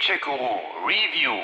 Gadget-Guru Review.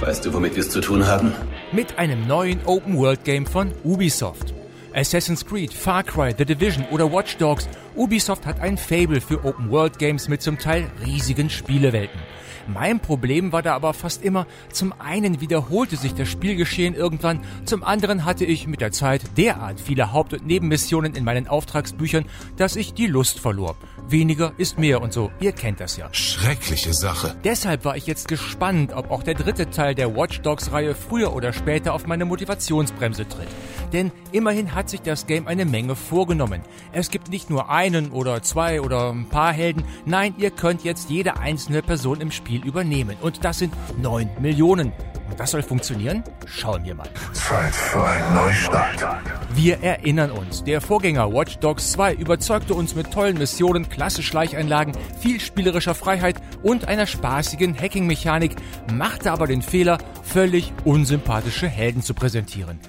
Weißt du, womit wir es zu tun haben? Mit einem neuen Open-World-Game von Ubisoft. Assassin's Creed, Far Cry, The Division oder Watch Dogs, Ubisoft hat ein Fable für Open-World-Games mit zum Teil riesigen Spielewelten. Mein Problem war da aber fast immer, zum einen wiederholte sich das Spielgeschehen irgendwann, zum anderen hatte ich mit der Zeit derart viele Haupt- und Nebenmissionen in meinen Auftragsbüchern, dass ich die Lust verlor. Weniger ist mehr und so, ihr kennt das ja. Schreckliche Sache. Deshalb war ich jetzt gespannt, ob auch der dritte Teil der Watch Dogs Reihe früher oder später auf meine Motivationsbremse tritt. Denn immerhin hat sich das Game eine Menge vorgenommen. Es gibt nicht nur einen oder zwei oder ein paar Helden, nein, ihr könnt jetzt jede einzelne Person im Spiel übernehmen. Und das sind neun Millionen. Das soll funktionieren? Schauen wir mal. Zeit für einen Neustart. Wir erinnern uns, der Vorgänger Watch Dogs 2 überzeugte uns mit tollen Missionen, klasse Schleicheinlagen, viel spielerischer Freiheit und einer spaßigen Hacking-Mechanik, machte aber den Fehler, völlig unsympathische Helden zu präsentieren.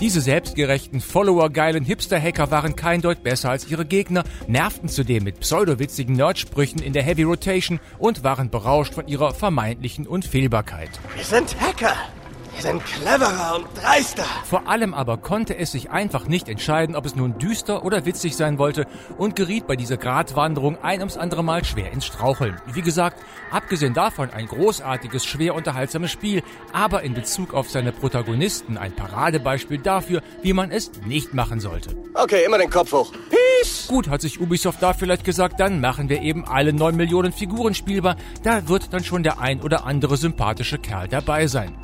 Diese selbstgerechten, followergeilen Hipster-Hacker waren kein Deut besser als ihre Gegner, nervten zudem mit pseudowitzigen Nerdsprüchen in der Heavy Rotation und waren berauscht von ihrer vermeintlichen Unfehlbarkeit. Wir sind Hacker. Wir sind cleverer und dreister. Vor allem aber konnte es sich einfach nicht entscheiden, ob es nun düster oder witzig sein wollte und geriet bei dieser Gratwanderung ein ums andere Mal schwer ins Straucheln. Wie gesagt, abgesehen davon ein großartiges, schwer unterhaltsames Spiel, aber in Bezug auf seine Protagonisten ein Paradebeispiel dafür, wie man es nicht machen sollte. Okay, immer den Kopf hoch. Peace. Gut, hat sich Ubisoft da vielleicht gesagt, dann machen wir eben alle 9 Millionen Figuren spielbar, da wird dann schon der ein oder andere sympathische Kerl dabei sein.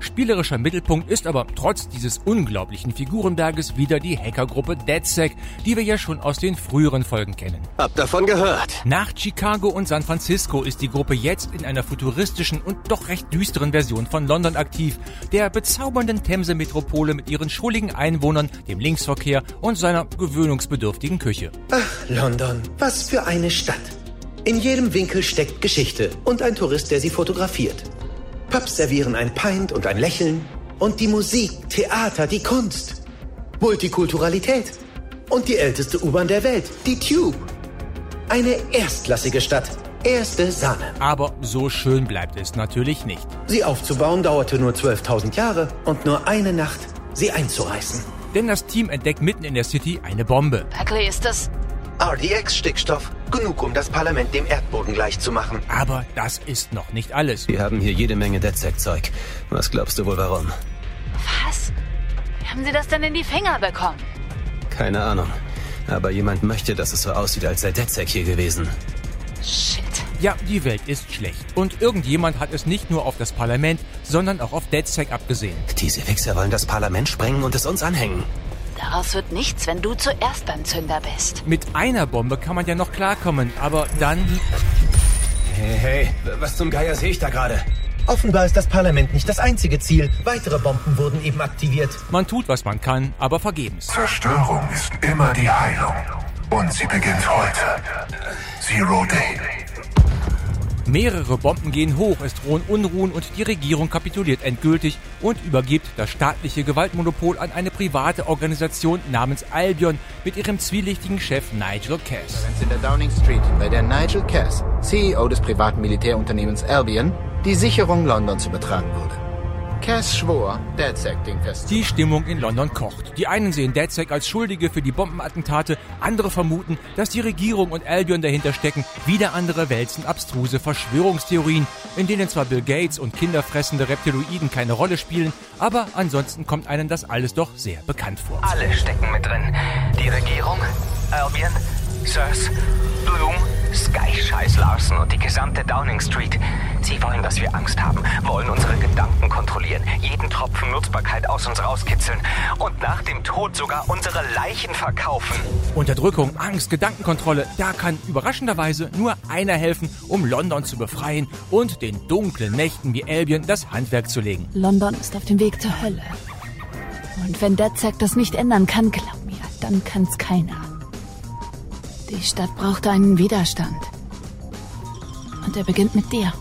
Spielerischer Mittelpunkt ist aber trotz dieses unglaublichen Figurenberges wieder die Hackergruppe DedSec, die wir ja schon aus den früheren Folgen kennen. Hab davon gehört. Nach Chicago und San Francisco ist die Gruppe jetzt in einer futuristischen und doch recht düsteren Version von London aktiv, der bezaubernden Themse-Metropole mit ihren schulligen Einwohnern, dem Linksverkehr und seiner gewöhnungsbedürftigen Küche. Ach, London, was für eine Stadt. In jedem Winkel steckt Geschichte und ein Tourist, der sie fotografiert. Pubs servieren ein Pint und ein Lächeln. Und die Musik, Theater, die Kunst. Multikulturalität. Und die älteste U-Bahn der Welt, die Tube. Eine erstklassige Stadt. Erste Sahne. Aber so schön bleibt es natürlich nicht. Sie aufzubauen dauerte nur 12.000 Jahre und nur eine Nacht, sie einzureißen. Denn das Team entdeckt mitten in der City eine Bombe. Berkeley, ist das... RDX-Stickstoff. Genug, um das Parlament dem Erdboden gleichzumachen. Aber das ist noch nicht alles. Wir haben hier jede Menge DedSec-Zeug. Was glaubst du wohl warum? Was? Wie haben Sie das denn in die Finger bekommen? Keine Ahnung. Aber jemand möchte, dass es so aussieht, als sei DedSec hier gewesen. Shit. Ja, die Welt ist schlecht. Und irgendjemand hat es nicht nur auf das Parlament, sondern auch auf DedSec abgesehen. Diese Wichser wollen das Parlament sprengen und es uns anhängen. Daraus wird nichts, wenn du zuerst beim Zünder bist. Mit einer Bombe kann man ja noch klarkommen, aber dann... Hey, hey, was zum Geier sehe ich da gerade? Offenbar ist das Parlament nicht das einzige Ziel. Weitere Bomben wurden eben aktiviert. Man tut, was man kann, aber vergebens. Zerstörung ist immer die Heilung. Und sie beginnt heute. Zero Day. Mehrere Bomben gehen hoch, es drohen Unruhen und die Regierung kapituliert endgültig und übergibt das staatliche Gewaltmonopol an eine private Organisation namens Albion mit ihrem zwielichtigen Chef Nigel Cass. in der Downing Street, bei der Nigel Cass, CEO des privaten Militärunternehmens Albion, die Sicherung London zu betragen würde. Cass schwor, DedSec Ding fest. Die Stimmung in London kocht. Die einen sehen DedSec als Schuldige für die Bombenattentate, andere vermuten, dass die Regierung und Albion dahinter stecken, wieder andere wälzen abstruse Verschwörungstheorien, in denen zwar Bill Gates und kinderfressende Reptiloiden keine Rolle spielen, aber ansonsten kommt einem das alles doch sehr bekannt vor. Alle stecken mit drin. Die Regierung, Albion, Sirs, Bloom, Sky Scheiß Larson und die gesamte Downing Street. Sie wollen, dass wir Angst haben, wollen unsere Gedanken kontrollieren, jeden Tropfen Nutzbarkeit aus uns rauskitzeln und nach dem Tod sogar unsere Leichen verkaufen. Unterdrückung, Angst, Gedankenkontrolle, da kann überraschenderweise nur einer helfen, um London zu befreien und den dunklen Mächten wie Albion das Handwerk zu legen. London ist auf dem Weg zur Hölle. Und wenn DedSec das nicht ändern kann, glaub mir, dann kann's keiner. Die Stadt braucht einen Widerstand. Und er beginnt mit dir.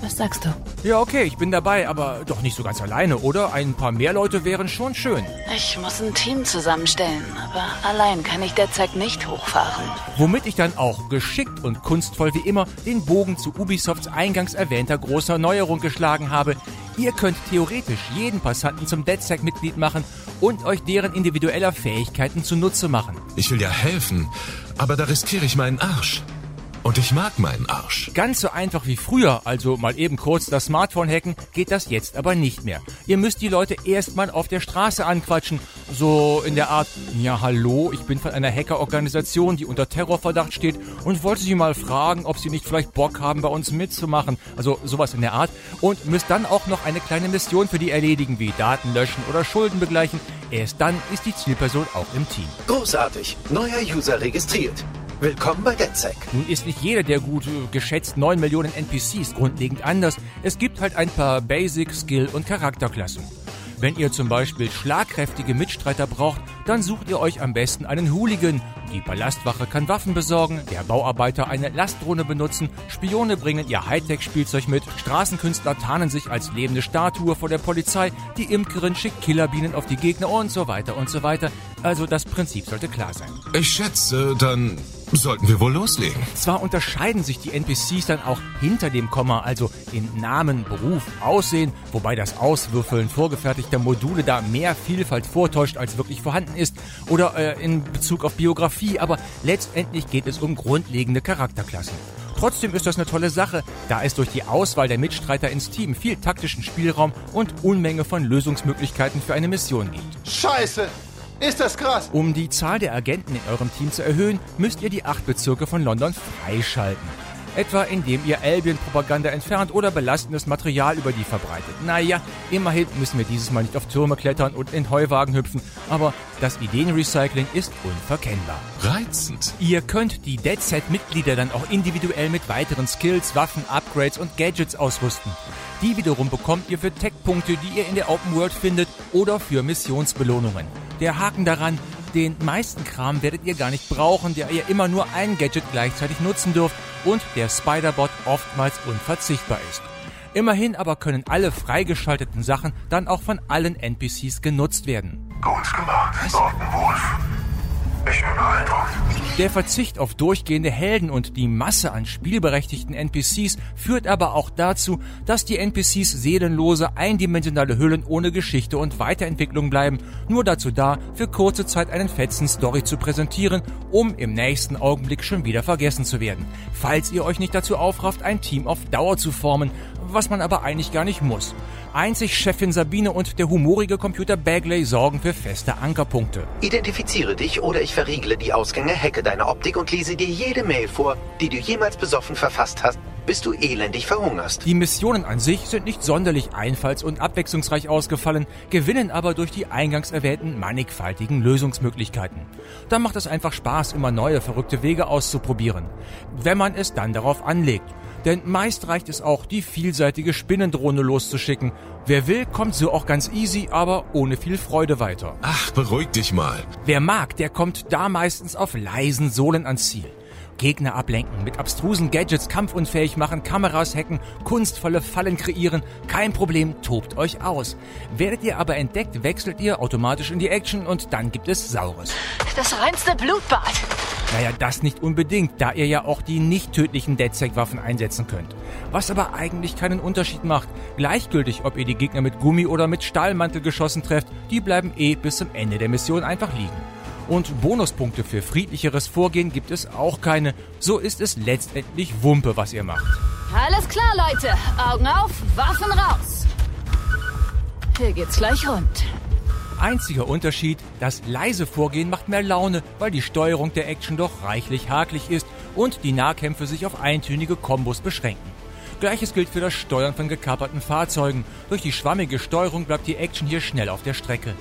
Was sagst du? Ja, okay, ich bin dabei, aber doch nicht so ganz alleine, oder? Ein paar mehr Leute wären schon schön. Ich muss ein Team zusammenstellen, aber allein kann ich derzeit nicht hochfahren. Womit ich dann auch geschickt und kunstvoll wie immer den Bogen zu Ubisofts eingangs erwähnter großer Neuerung geschlagen habe. Ihr könnt theoretisch jeden Passanten zum DedSec-Mitglied machen und euch deren individueller Fähigkeiten zunutze machen. Ich will ja helfen, aber da riskiere ich meinen Arsch. Und ich mag meinen Arsch. Ganz so einfach wie früher, also mal eben kurz das Smartphone hacken, geht das jetzt aber nicht mehr. Ihr müsst die Leute erstmal auf der Straße anquatschen. So in der Art, ja hallo, ich bin von einer Hackerorganisation, die unter Terrorverdacht steht und wollte Sie mal fragen, ob Sie nicht vielleicht Bock haben, bei uns mitzumachen. Also sowas in der Art. Und müsst dann auch noch eine kleine Mission für die erledigen, wie Daten löschen oder Schulden begleichen. Erst dann ist die Zielperson auch im Team. Großartig. Neuer User registriert. Willkommen bei DedSec. Nun ist nicht jeder der gut äh, geschätzt 9 Millionen NPCs grundlegend anders. Es gibt halt ein paar Basic, Skill und Charakterklassen. Wenn ihr zum Beispiel schlagkräftige Mitstreiter braucht, dann sucht ihr euch am besten einen Hooligan. Die Ballastwache kann Waffen besorgen, der Bauarbeiter eine Lastdrohne benutzen, Spione bringen ihr Hightech-Spielzeug mit, Straßenkünstler tarnen sich als lebende Statue vor der Polizei, die Imkerin schickt Killerbienen auf die Gegner und so weiter und so weiter. Also das Prinzip sollte klar sein. Ich schätze, dann sollten wir wohl loslegen. Zwar unterscheiden sich die NPCs dann auch hinter dem Komma, also in Namen, Beruf, Aussehen, wobei das Auswürfeln vorgefertigter Module da mehr Vielfalt vortäuscht, als wirklich vorhanden ist, oder äh, in Bezug auf Biografie, aber letztendlich geht es um grundlegende Charakterklassen. Trotzdem ist das eine tolle Sache, da es durch die Auswahl der Mitstreiter ins Team viel taktischen Spielraum und Unmenge von Lösungsmöglichkeiten für eine Mission gibt. Scheiße! Ist das krass? Um die Zahl der Agenten in eurem Team zu erhöhen, müsst ihr die acht Bezirke von London freischalten. Etwa indem ihr Albion-Propaganda entfernt oder belastendes Material über die verbreitet. Naja, immerhin müssen wir dieses Mal nicht auf Türme klettern und in Heuwagen hüpfen, aber das Ideenrecycling ist unverkennbar. Reizend. Ihr könnt die Dead Set-Mitglieder dann auch individuell mit weiteren Skills, Waffen, Upgrades und Gadgets ausrüsten. Die wiederum bekommt ihr für Tech-Punkte, die ihr in der Open World findet oder für Missionsbelohnungen. Der Haken daran, den meisten Kram werdet ihr gar nicht brauchen, da ihr immer nur ein Gadget gleichzeitig nutzen dürft und der Spider-Bot oftmals unverzichtbar ist. Immerhin aber können alle freigeschalteten Sachen dann auch von allen NPCs genutzt werden. Gut gemacht, Norton Der Verzicht auf durchgehende Helden und die Masse an spielberechtigten NPCs führt aber auch dazu, dass die NPCs seelenlose, eindimensionale Hüllen ohne Geschichte und Weiterentwicklung bleiben, nur dazu da, für kurze Zeit einen fetzen Story zu präsentieren, um im nächsten Augenblick schon wieder vergessen zu werden. Falls ihr euch nicht dazu aufrafft, ein Team auf Dauer zu formen, was man aber eigentlich gar nicht muss. Einzig Chefin Sabine und der humorige Computer Bagley sorgen für feste Ankerpunkte. Identifiziere dich oder ich verriegle die Ausgänge, hacke deine Optik und lese dir jede Mail vor, die du jemals besoffen verfasst hast, bis du elendig verhungerst. Die Missionen an sich sind nicht sonderlich einfalls- und abwechslungsreich ausgefallen, gewinnen aber durch die eingangs erwähnten mannigfaltigen Lösungsmöglichkeiten. Da macht es einfach Spaß, immer neue verrückte Wege auszuprobieren, wenn man es dann darauf anlegt. Denn meist reicht es auch, die vielseitige Spinnendrohne loszuschicken. Wer will, kommt so auch ganz easy, aber ohne viel Freude weiter. Ach, beruhig dich mal. Wer mag, der kommt da meistens auf leisen Sohlen ans Ziel. Gegner ablenken, mit abstrusen Gadgets kampfunfähig machen, Kameras hacken, kunstvolle Fallen kreieren, kein Problem, tobt euch aus. Werdet ihr aber entdeckt, wechselt ihr automatisch in die Action und dann gibt es Saures. Das reinste Blutbad. Naja, das nicht unbedingt, da ihr ja auch die nicht tödlichen DedSec-Waffen einsetzen könnt. Was aber eigentlich keinen Unterschied macht. Gleichgültig, ob ihr die Gegner mit Gummi oder mit Stahlmantelgeschossen trefft, die bleiben eh bis zum Ende der Mission einfach liegen. Und Bonuspunkte für friedlicheres Vorgehen gibt es auch keine. So ist es letztendlich Wumpe, was ihr macht. Alles klar, Leute. Augen auf, Waffen raus. Hier geht's gleich rund. Einziger Unterschied, das leise Vorgehen macht mehr Laune, weil die Steuerung der Action doch reichlich hakelig ist und die Nahkämpfe sich auf eintönige Kombos beschränken. Gleiches gilt für das Steuern von gekaperten Fahrzeugen. Durch die schwammige Steuerung bleibt die Action hier schnell auf der Strecke.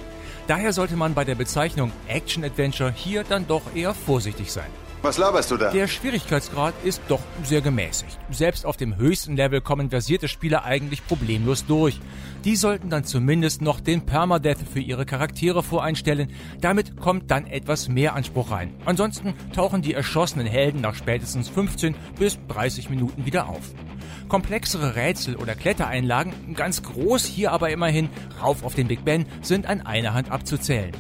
Daher sollte man bei der Bezeichnung Action Adventure hier dann doch eher vorsichtig sein. Was laberst du da? Der Schwierigkeitsgrad ist doch sehr gemäßigt. Selbst auf dem höchsten Level kommen versierte Spieler eigentlich problemlos durch. Die sollten dann zumindest noch den Permadeath für ihre Charaktere voreinstellen. Damit kommt dann etwas mehr Anspruch rein. Ansonsten tauchen die erschossenen Helden nach spätestens 15 bis 30 Minuten wieder auf. Komplexere Rätsel oder Klettereinlagen, ganz groß hier aber immerhin, rauf auf den Big Ben, sind an einer Hand abzuzählen.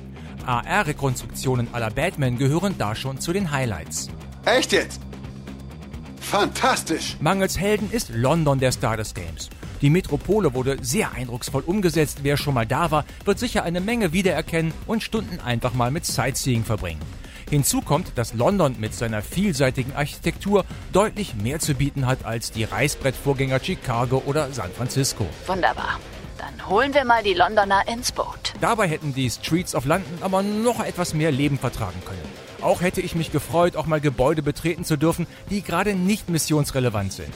AR-Rekonstruktionen aller Batman gehören da schon zu den Highlights. Echt jetzt? Fantastisch! Mangels Helden ist London der Star des Games. Die Metropole wurde sehr eindrucksvoll umgesetzt. Wer schon mal da war, wird sicher eine Menge wiedererkennen und Stunden einfach mal mit Sightseeing verbringen. Hinzu kommt, dass London mit seiner vielseitigen Architektur deutlich mehr zu bieten hat als die Reißbrettvorgänger Chicago oder San Francisco. Wunderbar. Dann holen wir mal die Londoner ins Boot. Dabei hätten die Streets of London aber noch etwas mehr Leben vertragen können. Auch hätte ich mich gefreut, auch mal Gebäude betreten zu dürfen, die gerade nicht missionsrelevant sind.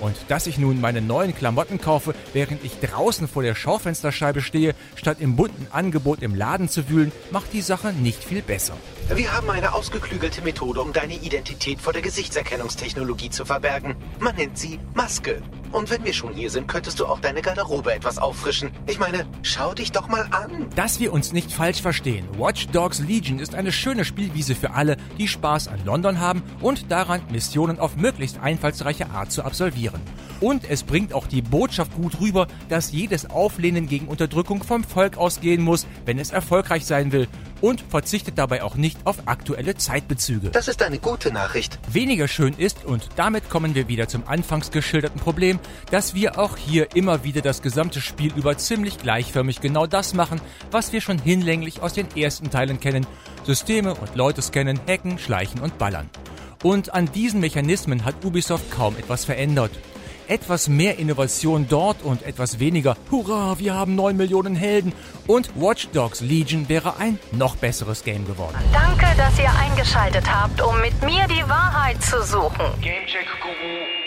Und dass ich nun meine neuen Klamotten kaufe, während ich draußen vor der Schaufensterscheibe stehe, statt im bunten Angebot im Laden zu wühlen, macht die Sache nicht viel besser. Wir haben eine ausgeklügelte Methode, um deine Identität vor der Gesichtserkennungstechnologie zu verbergen. Man nennt sie Maske. Und wenn wir schon hier sind, könntest du auch deine Garderobe etwas auffrischen. Ich meine, schau dich doch mal an. Dass wir uns nicht falsch verstehen. Watch Dogs Legion ist eine schöne Spielwiese für alle, die Spaß an London haben und daran, Missionen auf möglichst einfallsreiche Art zu absolvieren. Und es bringt auch die Botschaft gut rüber, dass jedes Auflehnen gegen Unterdrückung vom Volk ausgehen muss, wenn es erfolgreich sein will und verzichtet dabei auch nicht auf aktuelle Zeitbezüge. Das ist eine gute Nachricht. Weniger schön ist, und damit kommen wir wieder zum anfangs geschilderten Problem, dass wir auch hier immer wieder das gesamte Spiel über ziemlich gleichförmig genau das machen, was wir schon hinlänglich aus den ersten Teilen kennen. Systeme und Leute scannen, hacken, schleichen und ballern. Und an diesen Mechanismen hat Ubisoft kaum etwas verändert etwas mehr Innovation dort und etwas weniger Hurra, wir haben 9 Millionen Helden und Watch Dogs Legion wäre ein noch besseres Game geworden. Danke, dass ihr eingeschaltet habt, um mit mir die Wahrheit zu suchen. Gamecheck Guru